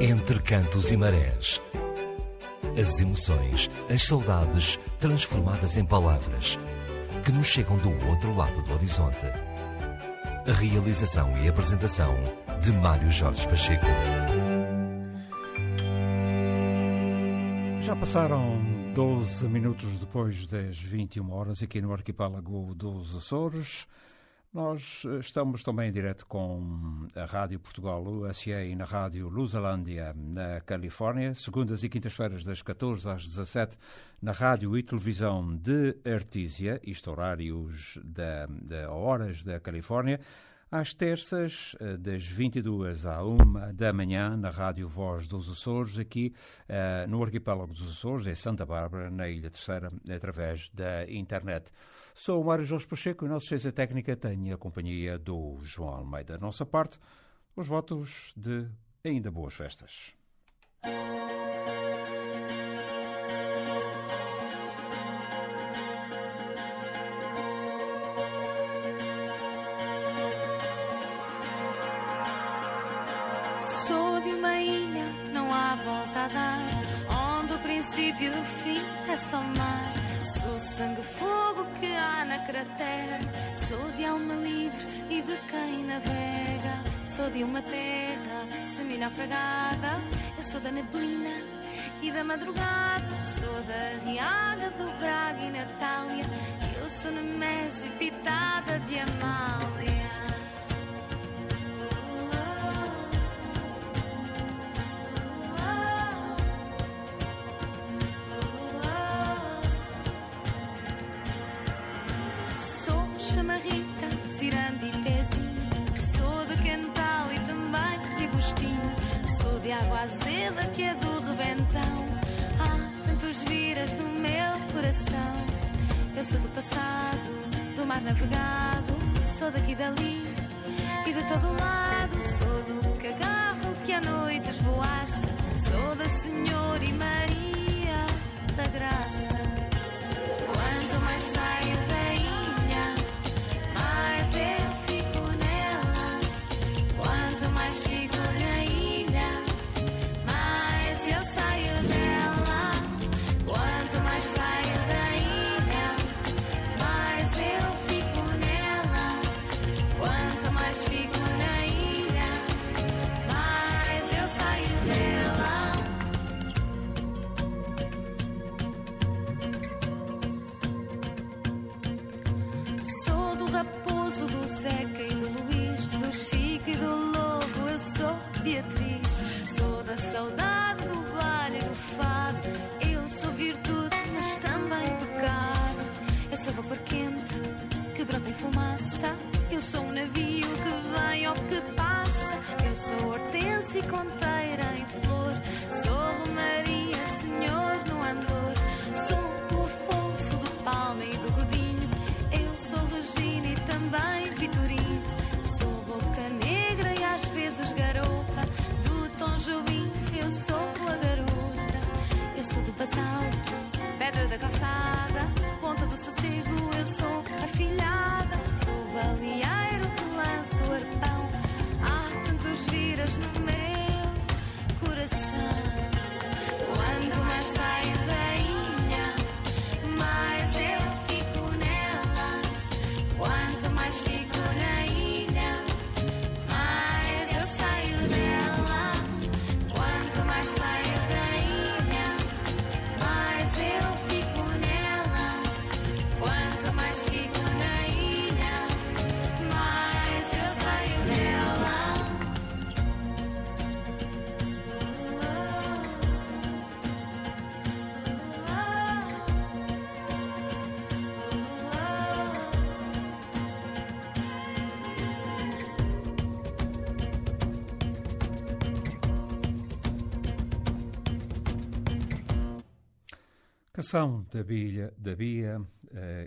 Entre cantos e marés. As emoções, as saudades transformadas em palavras que nos chegam do outro lado do horizonte. A realização e apresentação de Mário Jorge Pacheco. Já passaram 12 minutos depois das 21 horas aqui no arquipélago dos Açores. Nós eh, estamos também em direto com a Rádio Portugal USA e na Rádio Lusalândia, na Califórnia, segundas e quintas-feiras das 14 às 17 na Rádio e Televisão de Artísia, isto horários da, da horas da Califórnia, às terças, eh, das 22 à 1 da manhã, na Rádio Voz dos Açores, aqui uh, no Arquipélago dos Açores, em Santa Bárbara, na Ilha Terceira, através da internet. Sou o Mário Jorge Pacheco e a nossa ciência técnica tem a companhia do João Almeida. Da nossa parte, os votos de ainda boas festas. princípio do fim é só mar. Sou sangue fogo que há na cratera. Sou de alma livre e de quem navega. Sou de uma terra semi-naufragada. Eu sou da neblina e da madrugada. Sou da Riaga, do Braga e Natália. Eu sou Nemésio, pitada de Amália. Eu sou do passado, do mar navegado. Sou daqui dali e de todo lado. Sou do cagarro que à noite esvoaça. Sou da Senhora e Maria da Graça. Eu sou um navio que vem ou que passa. Eu sou hortência e conteira em flor. Sou Romaria, senhor no andor. Sou o Afonso do Palma e do Godinho. Eu sou Regina e também Vitorino. Sou boca negra e às vezes garota. Do Tom Jobim, eu sou a garota. Eu sou do basalto, pedra da calçada, ponta do sossego. Eu sou a filhada. There's no me. Canção da Bia, da Bia uh,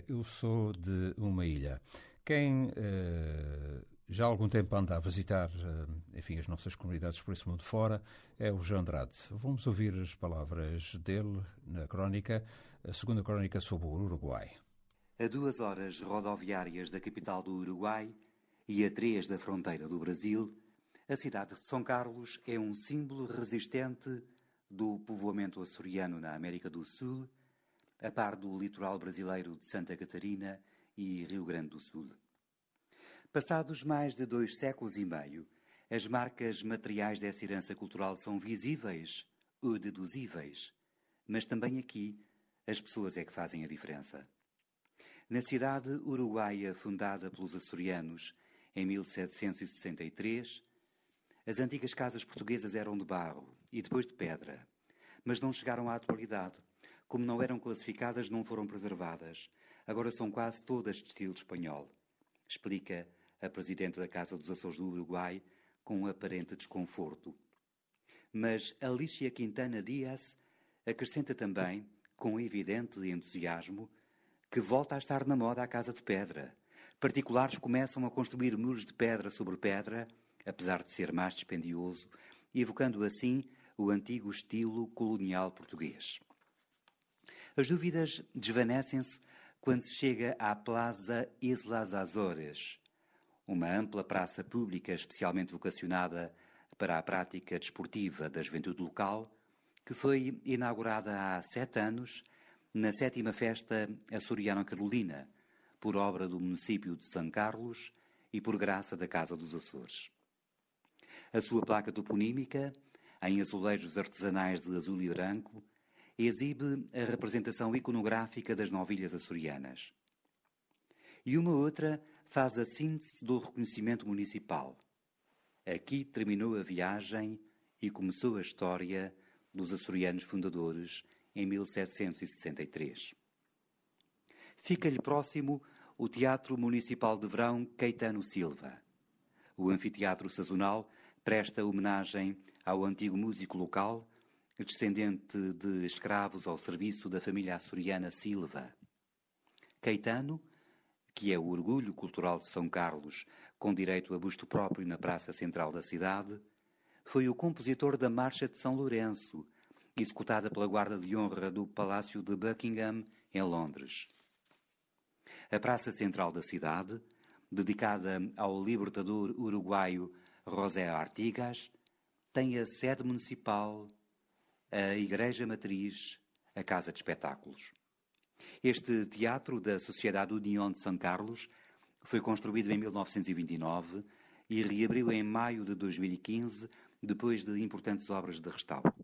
Eu Sou de uma Ilha. Quem uh, já há algum tempo anda a visitar uh, enfim, as nossas comunidades por esse mundo fora é o João Andrade. Vamos ouvir as palavras dele na crónica, a segunda crónica sobre o Uruguai. A duas horas rodoviárias da capital do Uruguai, e a três da fronteira do Brasil, a cidade de São Carlos é um símbolo resistente do povoamento açoriano na América do Sul, a par do litoral brasileiro de Santa Catarina e Rio Grande do Sul. Passados mais de dois séculos e meio, as marcas materiais dessa herança cultural são visíveis ou deduzíveis, mas também aqui as pessoas é que fazem a diferença. Na cidade uruguaia fundada pelos açorianos em 1763, as antigas casas portuguesas eram de barro e depois de pedra, mas não chegaram à atualidade. Como não eram classificadas, não foram preservadas. Agora são quase todas de estilo espanhol. Explica a presidente da Casa dos Açores do Uruguai com um aparente desconforto. Mas Alicia Quintana Dias acrescenta também, com evidente entusiasmo, que volta a estar na moda a casa de pedra. Particulares começam a construir muros de pedra sobre pedra apesar de ser mais dispendioso, evocando assim o antigo estilo colonial português. As dúvidas desvanecem-se quando se chega à Plaza Islas Azores, uma ampla praça pública especialmente vocacionada para a prática desportiva da juventude local, que foi inaugurada há sete anos na sétima festa açoriana carolina, por obra do município de São Carlos e por graça da Casa dos Açores. A sua placa toponímica, em azulejos artesanais de azul e branco, exibe a representação iconográfica das novilhas açorianas. E uma outra faz a síntese do reconhecimento municipal. Aqui terminou a viagem e começou a história dos açorianos fundadores em 1763. Fica-lhe próximo o Teatro Municipal de Verão Caetano Silva. O anfiteatro sazonal presta homenagem ao antigo músico local, descendente de escravos ao serviço da família açoriana Silva. Caetano, que é o orgulho cultural de São Carlos, com direito a busto próprio na praça central da cidade, foi o compositor da Marcha de São Lourenço, executada pela Guarda de Honra do Palácio de Buckingham, em Londres. A praça central da cidade, dedicada ao libertador uruguaio José Artigas, tem a sede municipal, a Igreja Matriz, a Casa de Espetáculos. Este teatro da Sociedade União de São Carlos foi construído em 1929 e reabriu em maio de 2015, depois de importantes obras de restauro.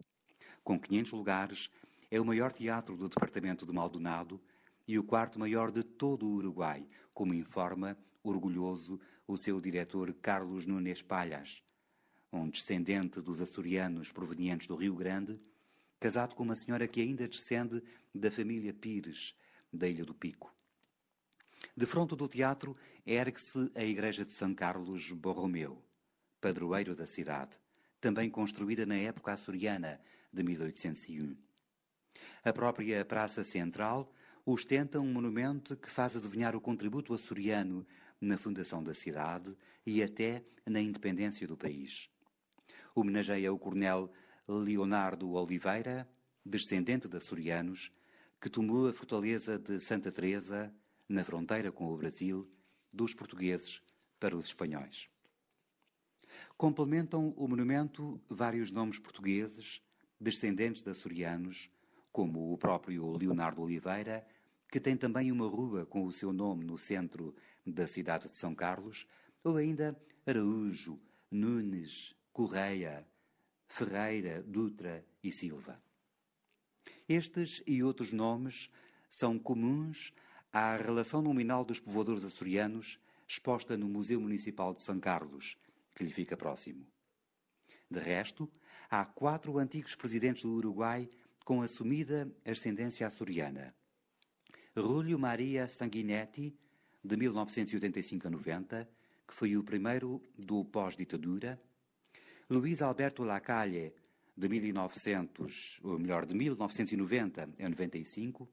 Com 500 lugares, é o maior teatro do departamento de Maldonado e o quarto maior de todo o Uruguai, como informa, orgulhoso, o seu diretor Carlos Nunes Palhas, um descendente dos açorianos provenientes do Rio Grande, casado com uma senhora que ainda descende da família Pires, da Ilha do Pico. De fronte do teatro ergue-se a igreja de São Carlos Borromeu, padroeiro da cidade, também construída na época açoriana de 1801. A própria Praça Central ostenta um monumento que faz adivinhar o contributo açoriano na fundação da cidade e até na independência do país. Homenageia o coronel Leonardo Oliveira, descendente de açorianos, que tomou a fortaleza de Santa Teresa, na fronteira com o Brasil, dos portugueses para os espanhóis. Complementam o monumento vários nomes portugueses, descendentes de açorianos, como o próprio Leonardo Oliveira, que tem também uma rua com o seu nome no centro da cidade de São Carlos, ou ainda Araújo, Nunes, Correia, Ferreira, Dutra e Silva. Estes e outros nomes são comuns à relação nominal dos povoadores açorianos exposta no Museu Municipal de São Carlos, que lhe fica próximo. De resto, há quatro antigos presidentes do Uruguai com assumida ascendência açoriana. Rúlio Maria Sanguinetti, de 1985 a 90, que foi o primeiro do pós-ditadura, Luís Alberto Lacalle, de 1900, ou melhor, de 1990 a 95,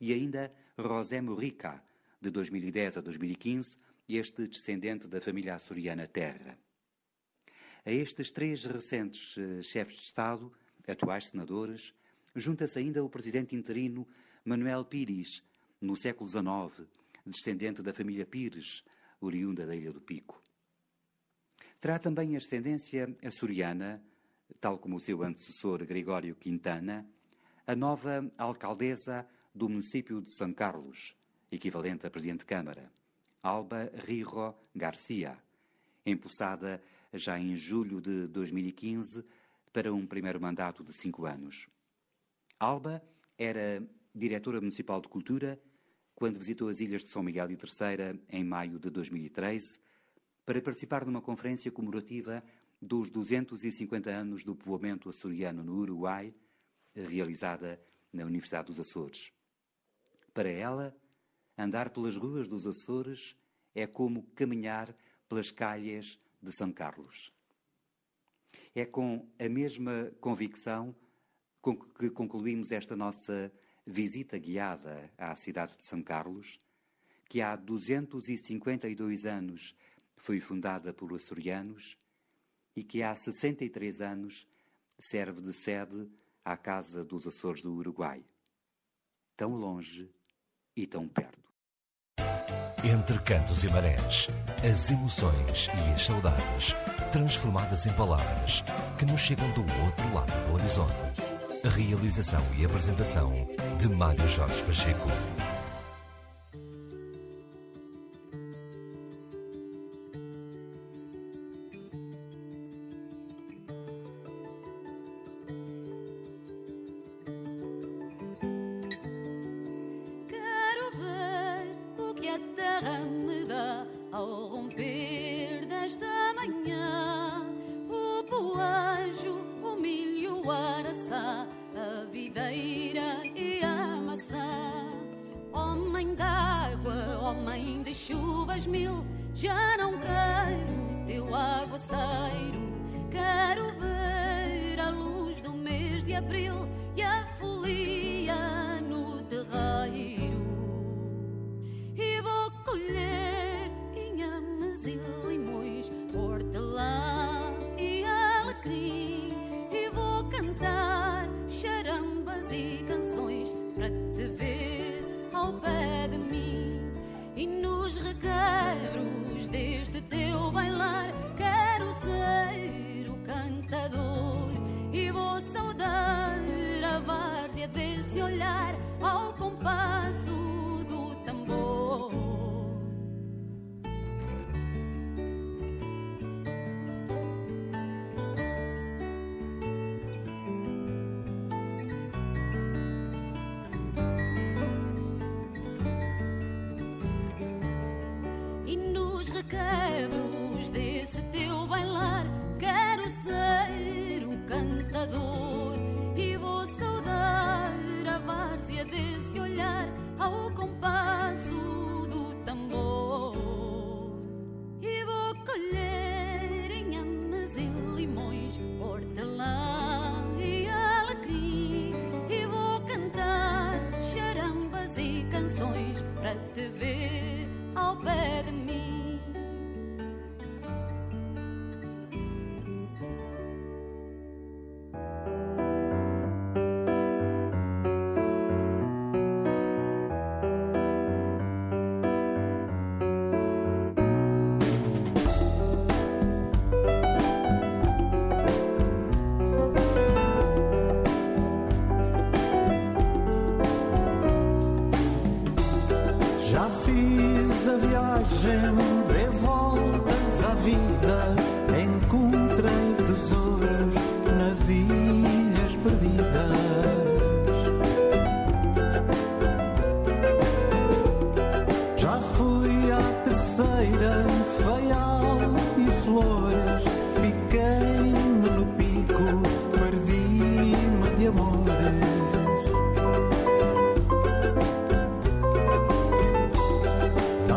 e ainda José Murica, de 2010 a 2015, este descendente da família açoriana Terra. A estes três recentes uh, chefes de Estado, atuais senadores, junta-se ainda o presidente interino Manuel Pires, no século XIX, descendente da família Pires, oriunda da Ilha do Pico. Terá também ascendência açoriana, tal como o seu antecessor Gregório Quintana, a nova alcaldesa do município de São Carlos, equivalente a Presidente de Câmara, Alba Rijo Garcia, empossada já em julho de 2015 para um primeiro mandato de cinco anos. Alba era diretora municipal de Cultura quando visitou as ilhas de São Miguel e Terceira em maio de 2013 para participar numa conferência comemorativa dos 250 anos do povoamento açoriano no Uruguai, realizada na Universidade dos Açores. Para ela, andar pelas ruas dos Açores é como caminhar pelas calhas de São Carlos. É com a mesma convicção com que concluímos esta nossa visita guiada à cidade de São Carlos, que há 252 anos foi fundada por açorianos e que há 63 anos serve de sede à Casa dos Açores do Uruguai. Tão longe e tão perto. Entre cantos e marés, as emoções e as saudades, transformadas em palavras que nos chegam do outro lado do horizonte. Realização e apresentação de Mário Jorge Pacheco.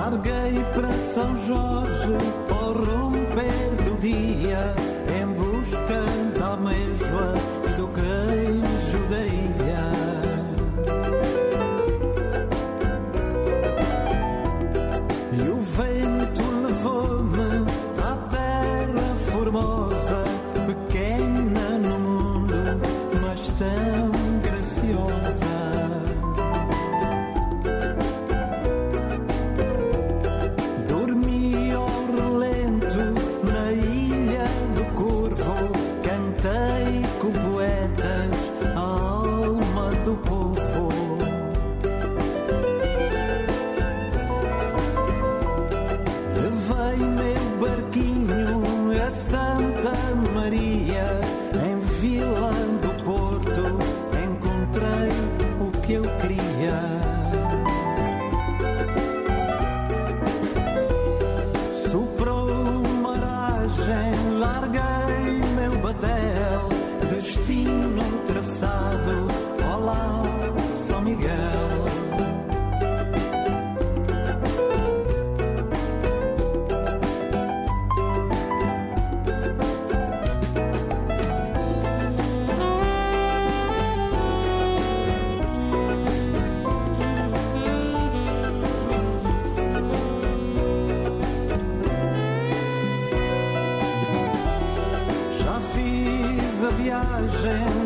Larguei para São Jorge. viagem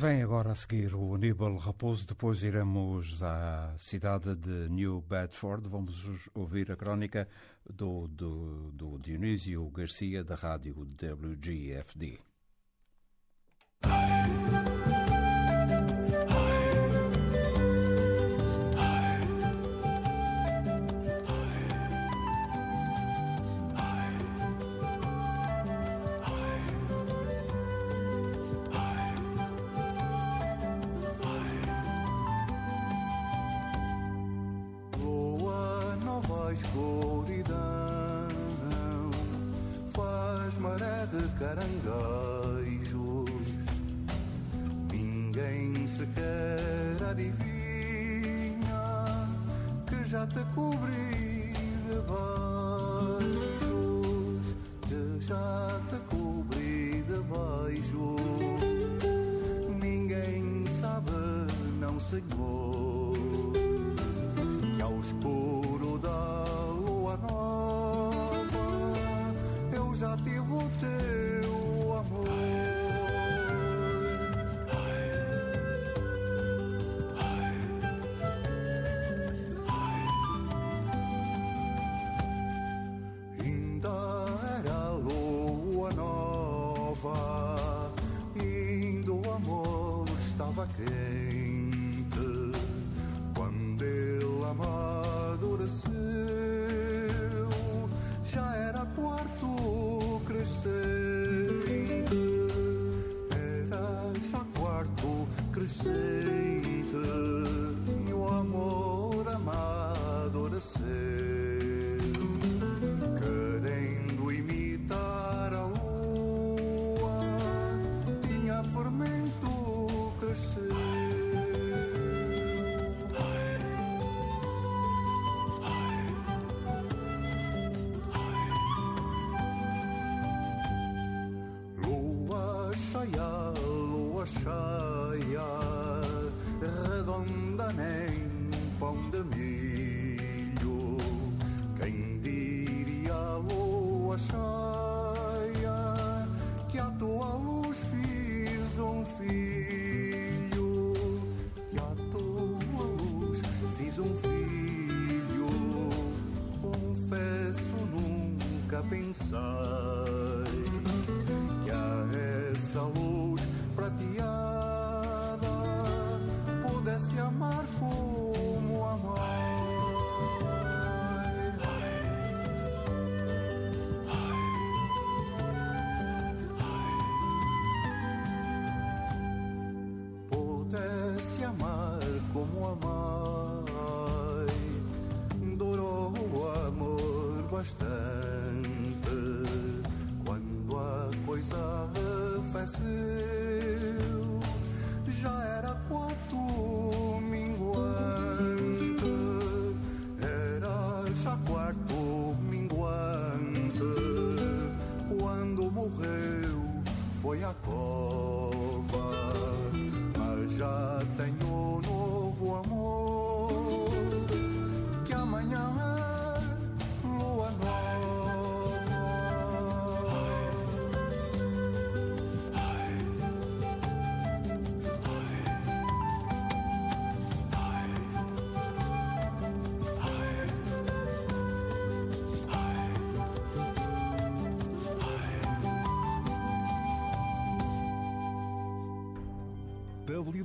Vem agora a seguir o Aníbal Raposo, depois iremos à cidade de New Bedford, vamos ouvir a crónica do, do, do Dionísio Garcia da rádio WGFD. de caranguejos. Ninguém sequer adivinha que já te cobri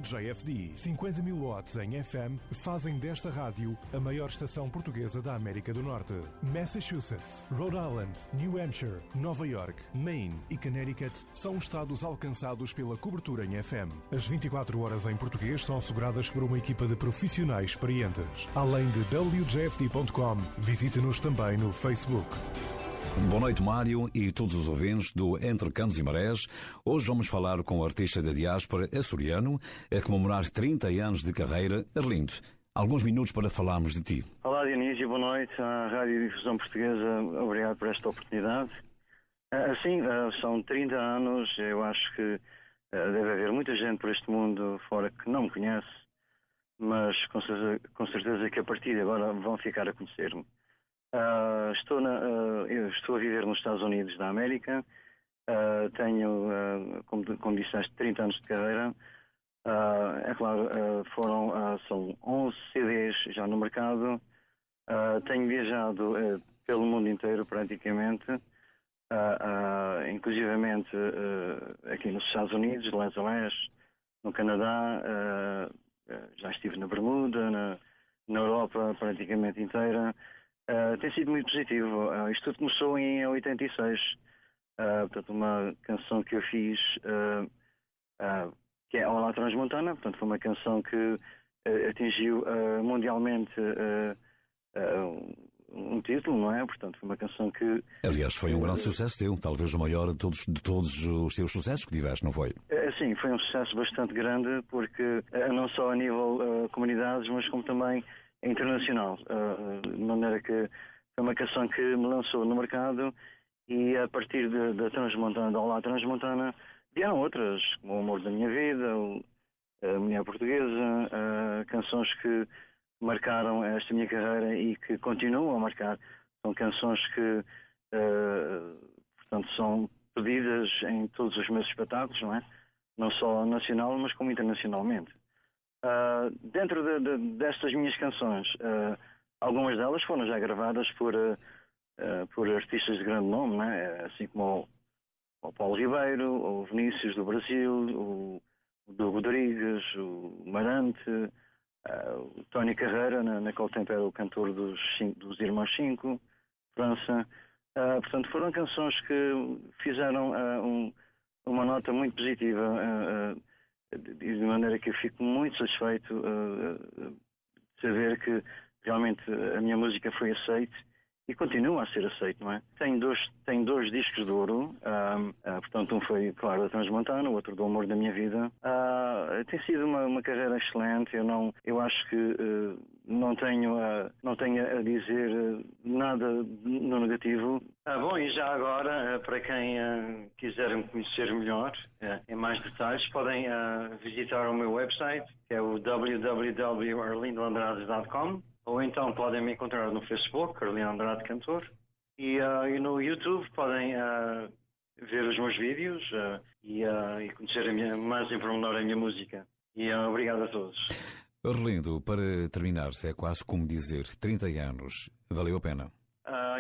WJFD 50 mil watts em FM fazem desta rádio a maior estação portuguesa da América do Norte. Massachusetts, Rhode Island, New Hampshire, Nova York, Maine e Connecticut são estados alcançados pela cobertura em FM. As 24 horas em português são asseguradas por uma equipa de profissionais experientes. Além de WJFD.com, visite-nos também no Facebook. Boa noite, Mário e todos os ouvintes do Entre Cantos e Marés. Hoje vamos falar com o artista da diáspora açoriano a comemorar 30 anos de carreira. Arlindo, alguns minutos para falarmos de ti. Olá, Dionísio, boa noite à Rádio Difusão Portuguesa. Obrigado por esta oportunidade. Assim, são 30 anos, eu acho que deve haver muita gente por este mundo fora que não me conhece, mas com certeza, com certeza que a partir de agora vão ficar a conhecer-me. Uh, estou, na, uh, estou a viver nos Estados Unidos da América. Uh, tenho, como, como disseste, 30 anos de carreira. é claro, foram, são 11 CDs já no mercado. tenho viajado pelo mundo inteiro, praticamente. Inclusivamente aqui nos Estados Unidos, de leste, no Canadá, já estive na Bermuda, na, na Europa praticamente inteira. Uh, tem sido muito positivo. Uh, isto tudo começou em 86. Uh, portanto, uma canção que eu fiz que é Olá Transmontana. Portanto, foi uma canção que atingiu mundialmente um título, não é? Portanto, foi uma canção que. Aliás, foi um grande sucesso teu, talvez o maior de todos, de todos os teus sucessos que tiveste, não foi? Sim, foi um sucesso bastante grande, porque não só a nível comunidades, mas como também internacional, uh, de maneira que foi uma canção que me lançou no mercado e a partir da Transmontana, da Olá Transmontana, vieram outras, como O Amor da Minha Vida, A Mulher Portuguesa, uh, canções que marcaram esta minha carreira e que continuam a marcar. São canções que, uh, portanto, são pedidas em todos os meus espetáculos, não é? Não só nacional, mas como internacionalmente. Uh, dentro de, de, destas minhas canções, uh, algumas delas foram já gravadas por, uh, por artistas de grande nome, né? assim como o, o Paulo Ribeiro, o Vinícius do Brasil, o, o Rodrigues, o Marante, o Tony Carreira, na, naquele tempo era o cantor dos, dos Irmãos Cinco, França. portanto, foram canções que fizeram um, uma nota muito positiva de maneira que eu fico muito satisfeito uh, de saber que realmente a minha música foi aceita e continua a ser aceito, não é? Tem dois, tem dois discos de ouro, uh, uh, portanto um foi, claro, da Transmontana, o outro do Amor da Minha Vida. Uh, tem sido uma, uma, carreira excelente, eu não, eu acho que uh, não tenho a, não tenho a dizer uh, nada no negativo. Ah, bom, e já agora, uh, para quem quiser me conhecer melhor, em mais detalhes, podem visitar o meu website, que é o www.arlindoandrade.com ou então podem me encontrar no Facebook, Carolina Andrade Cantor, e, uh, e no YouTube podem uh, ver os meus vídeos uh, e, e, conhecer a minha, mais em pormenor a minha música. E obrigado a todos. Orlindo, para terminar, é quase como dizer 30 anos, valeu a pena?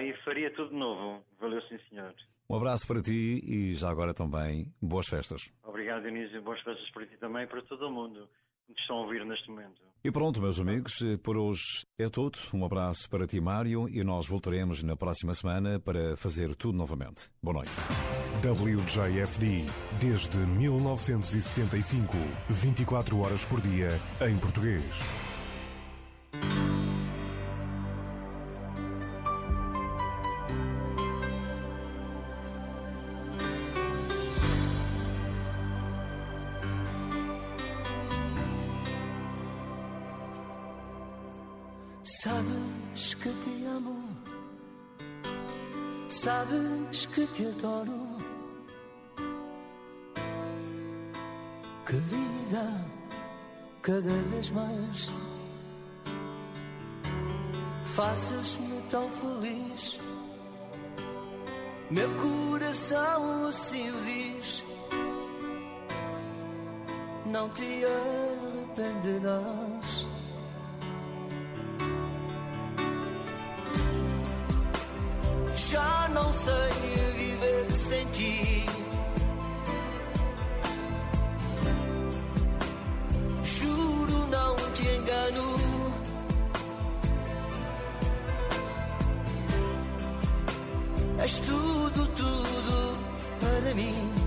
e faria tudo de novo, valeu sim senhor. Um abraço para ti e já agora também boas festas. Obrigado Dionísio, boas festas para ti também e para todo o mundo que estão a ouvir neste momento. E pronto, meus amigos, por hoje é tudo. Um abraço para ti, Mário, e nós voltaremos na próxima semana para fazer tudo novamente. Boa noite. WJFD, desde 1975, 24 horas por dia, em português. tudo, tudo para mim.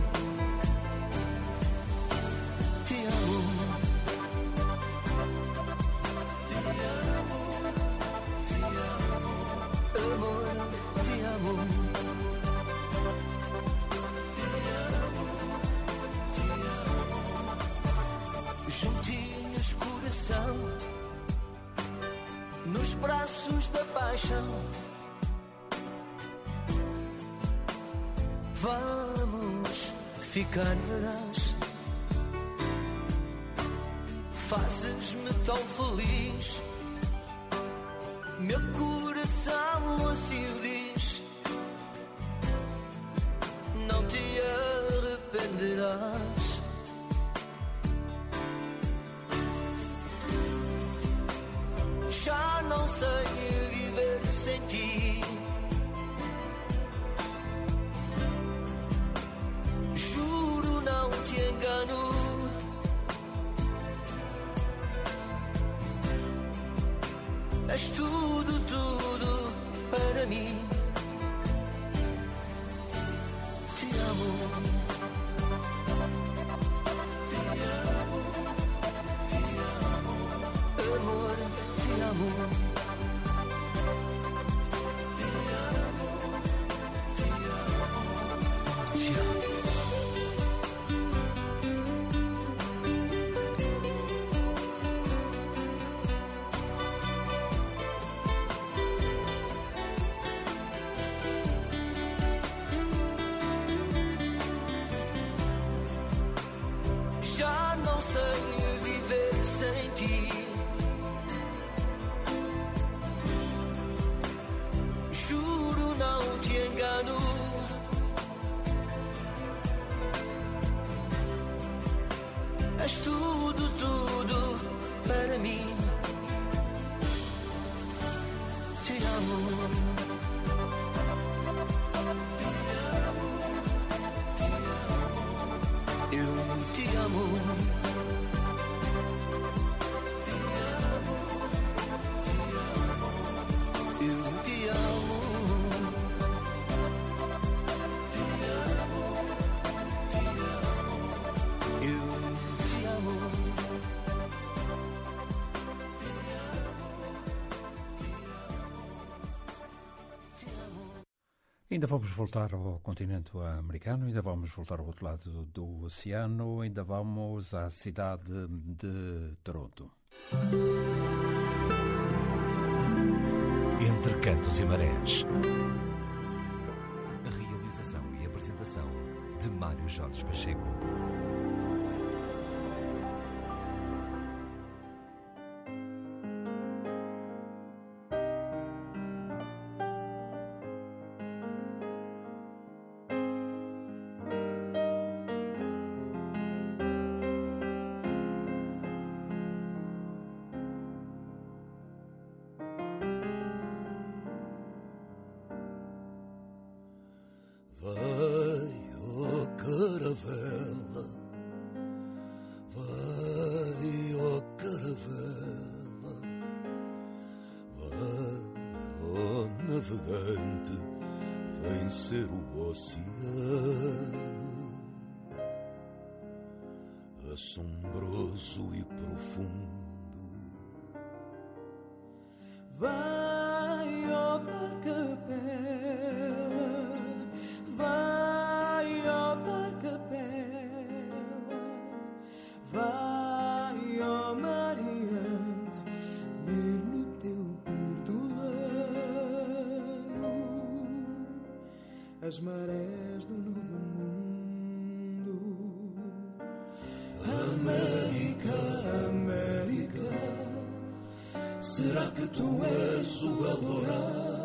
ficarás. Fazes-me tão feliz. Ainda vamos voltar ao continente americano, ainda vamos voltar ao outro lado do oceano, ainda vamos à cidade de Toronto. Entre Cantos e Marés. A realização e apresentação de Mário Jorge Pacheco. as marés do novo mundo. América, América, será que tu és o Eldorado?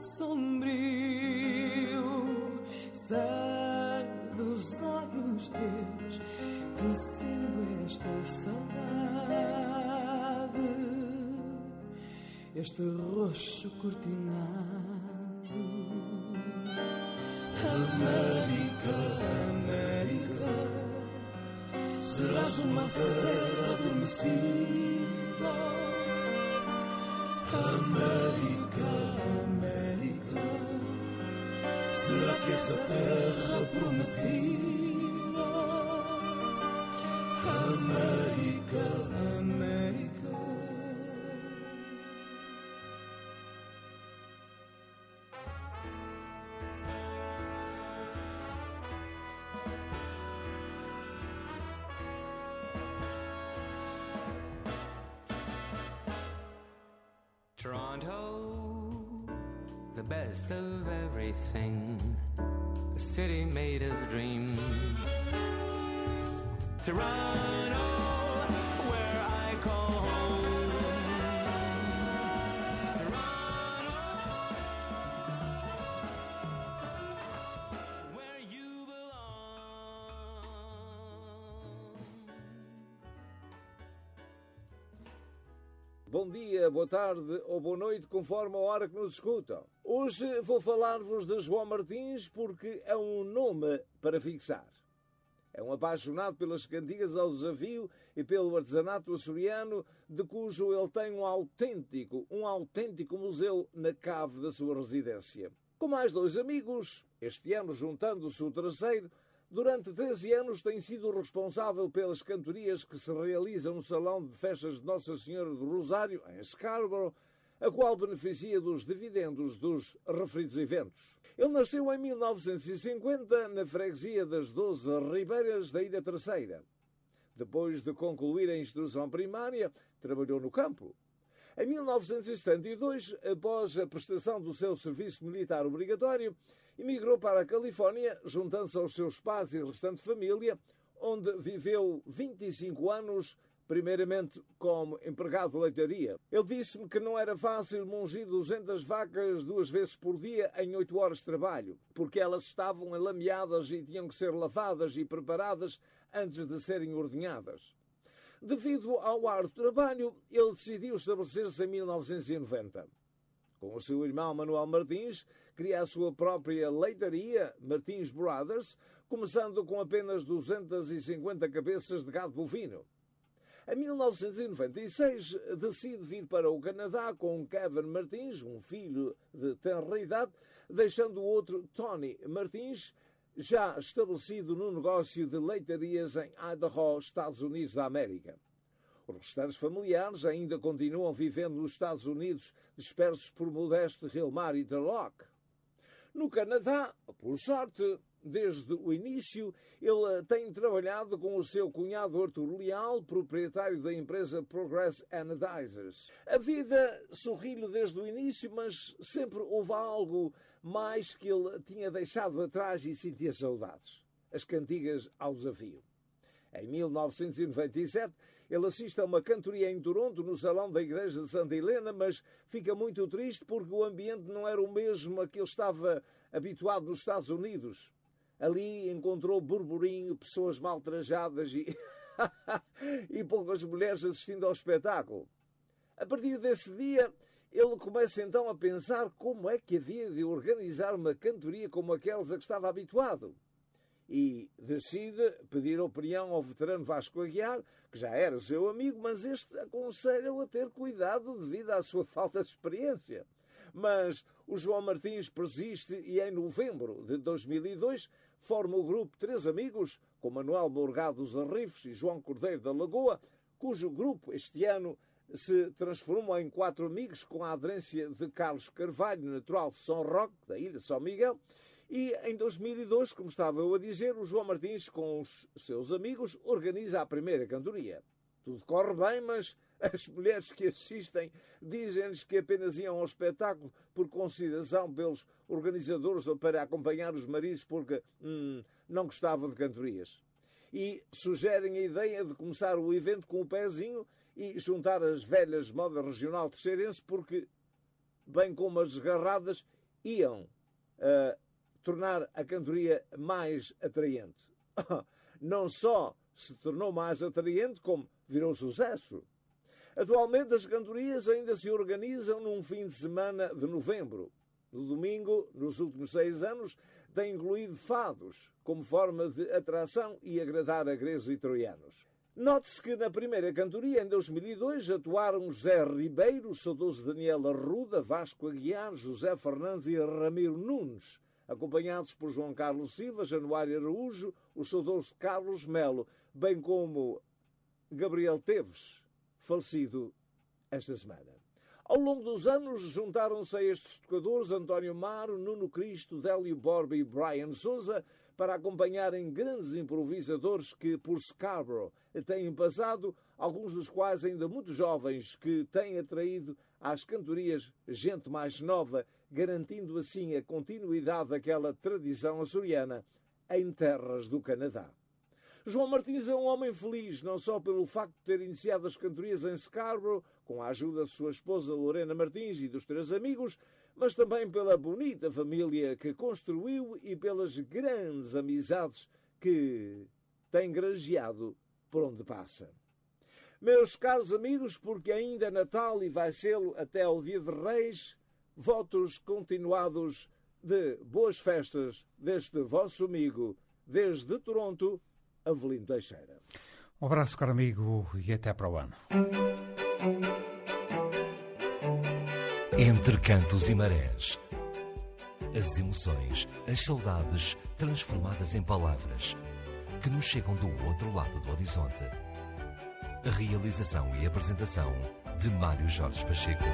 Sombrio, sai dos olhos teus, tecendo esta saudade, este roxo cortinado. América, América, serás uma fera adormecida. América, América, será que essa terra prometida? América, América. Toronto, the best of everything, a city made of dreams. Toronto, Bom dia, boa tarde ou boa noite, conforme a hora que nos escutam. Hoje vou falar-vos de João Martins porque é um nome para fixar. É um apaixonado pelas cantigas ao desafio e pelo artesanato açoriano, de cujo ele tem um autêntico, um autêntico museu na cave da sua residência. Com mais dois amigos, este ano juntando-se o terceiro, Durante 13 anos tem sido responsável pelas cantorias que se realizam no Salão de Festas de Nossa Senhora do Rosário, em Scarborough, a qual beneficia dos dividendos dos referidos eventos. Ele nasceu em 1950 na freguesia das Doze Ribeiras da Ilha Terceira. Depois de concluir a instrução primária, trabalhou no campo. Em 1972, após a prestação do seu serviço militar obrigatório, emigrou para a Califórnia, juntando-se aos seus pais e restante família, onde viveu 25 anos, primeiramente como empregado de leitaria. Ele disse-me que não era fácil mungir 200 vacas duas vezes por dia em 8 horas de trabalho, porque elas estavam enlameadas e tinham que ser lavadas e preparadas antes de serem ordenhadas. Devido ao árduo trabalho, ele decidiu estabelecer-se em 1990. Com o seu irmão Manuel Martins, cria a sua própria leitaria, Martins Brothers, começando com apenas 250 cabeças de gado bovino. Em 1996, decide vir para o Canadá com Kevin Martins, um filho de tenra idade, deixando o outro, Tony Martins, já estabelecido no negócio de leitarias em Idaho, Estados Unidos da América. Os restantes familiares ainda continuam vivendo nos Estados Unidos, dispersos por modesto Hilmar e Interlock. No Canadá, por sorte, desde o início, ele tem trabalhado com o seu cunhado Arthur Leal, proprietário da empresa Progress Anodizers. A vida sorriu-lhe desde o início, mas sempre houve algo mais que ele tinha deixado atrás e sentia saudades. As cantigas ao desafio. Em 1997, ele assiste a uma cantoria em Toronto, no salão da igreja de Santa Helena, mas fica muito triste porque o ambiente não era o mesmo a que ele estava habituado nos Estados Unidos. Ali encontrou burburinho, pessoas mal trajadas e, e poucas mulheres assistindo ao espetáculo. A partir desse dia, ele começa então a pensar como é que havia de organizar uma cantoria como aquelas a que estava habituado e decide pedir opinião ao veterano Vasco Aguiar, que já era seu amigo, mas este aconselha-o a ter cuidado devido à sua falta de experiência. Mas o João Martins persiste e em novembro de 2002 forma o grupo Três Amigos, com Manuel Morgado dos Arrifes e João Cordeiro da Lagoa, cujo grupo este ano se transformam em quatro amigos com a aderência de Carlos Carvalho, natural de São Roque, da ilha de São Miguel. E em 2002, como estava eu a dizer, o João Martins, com os seus amigos, organiza a primeira cantoria. Tudo corre bem, mas as mulheres que assistem dizem-lhes que apenas iam ao espetáculo por consideração pelos organizadores ou para acompanhar os maridos porque hum, não gostavam de cantorias. E sugerem a ideia de começar o evento com o pezinho e juntar as velhas moda regional terceirense porque, bem como as desgarradas, iam uh, tornar a cantoria mais atraente. Não só se tornou mais atraente, como virou sucesso. Atualmente as cantorias ainda se organizam num fim de semana de novembro. No domingo, nos últimos seis anos, tem incluído fados como forma de atração e agradar a gregos e troianos. Note-se que na primeira cantoria, em 2002, atuaram José Ribeiro, saudoso Daniel Arruda, Vasco Aguiar, José Fernandes e Ramiro Nunes, acompanhados por João Carlos Silva, Januário Araújo, o saudoso Carlos Melo, bem como Gabriel Teves, falecido esta semana. Ao longo dos anos, juntaram-se a estes tocadores António Maro, Nuno Cristo, Délio Borba e Brian Souza para acompanharem grandes improvisadores que, por Scarborough, têm passado, alguns dos quais ainda muito jovens, que têm atraído às cantorias gente mais nova, garantindo assim a continuidade daquela tradição açoriana em terras do Canadá. João Martins é um homem feliz, não só pelo facto de ter iniciado as cantorias em Scarborough, com a ajuda de sua esposa Lorena Martins e dos três amigos, mas também pela bonita família que construiu e pelas grandes amizades que tem granjeado por onde passa. Meus caros amigos, porque ainda é Natal e vai ser até ao dia de Reis, votos continuados de boas festas deste vosso amigo, desde Toronto, Avelino Teixeira. Um abraço, caro amigo, e até para o ano. Entre cantos e marés. As emoções, as saudades transformadas em palavras que nos chegam do outro lado do horizonte. A realização e apresentação de Mário Jorge Pacheco.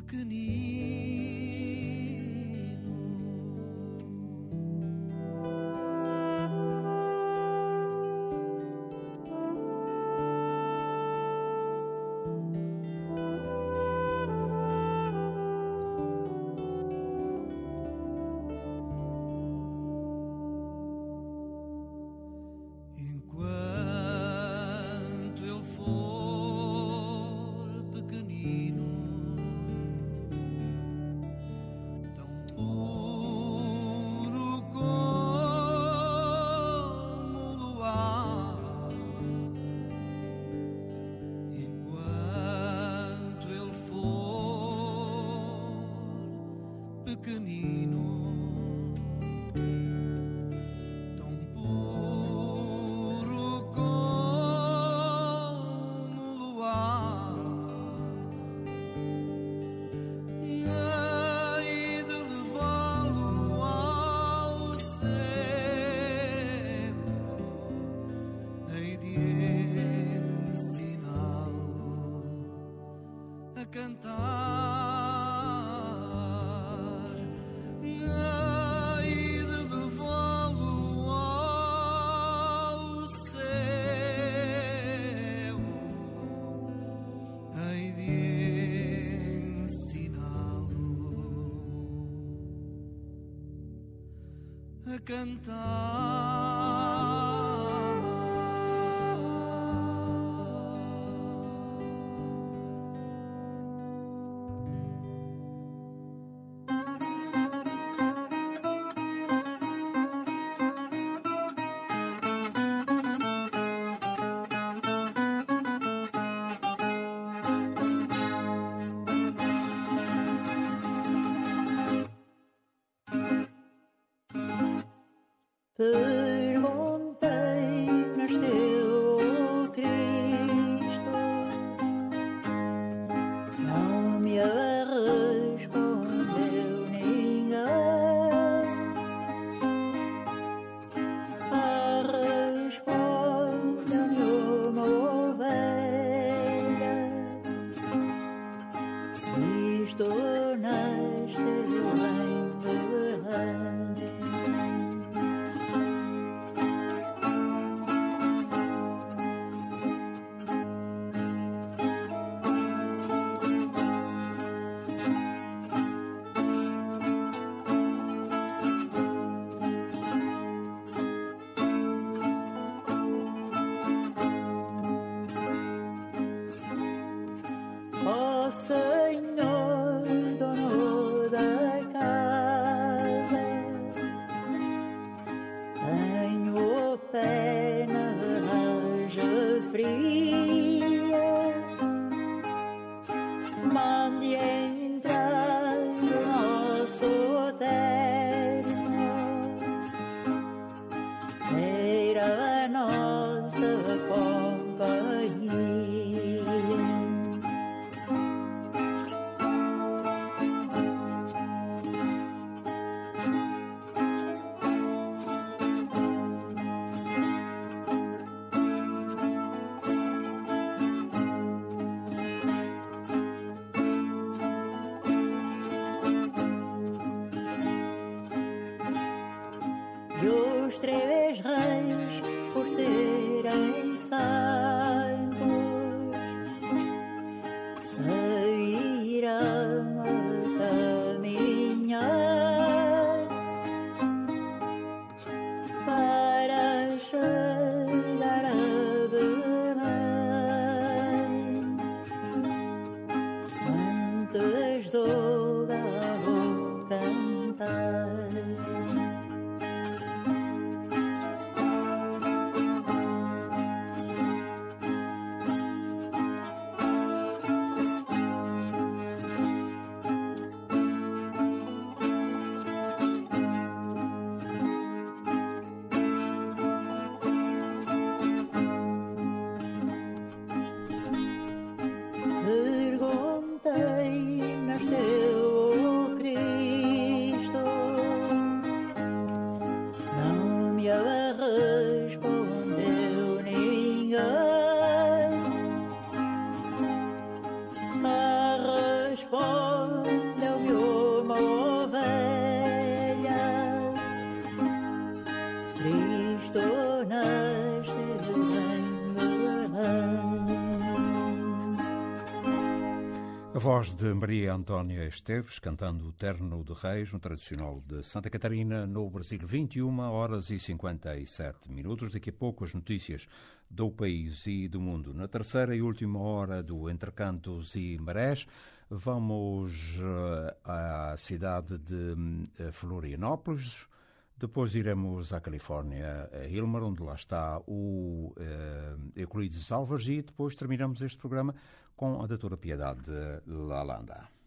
ah cantar. A voz de Maria Antônia Esteves cantando o Terno de Reis, no tradicional de Santa Catarina, no Brasil. 21 horas e 57 minutos. Daqui a pouco as notícias do país e do mundo. Na terceira e última hora do Entre Cantos e Marés, vamos uh, à cidade de uh, Florianópolis. Depois iremos à Califórnia, a Hilmer, onde lá está o uh, Euclides Alves, e depois terminamos este programa com a doutora Piedade Lalanda.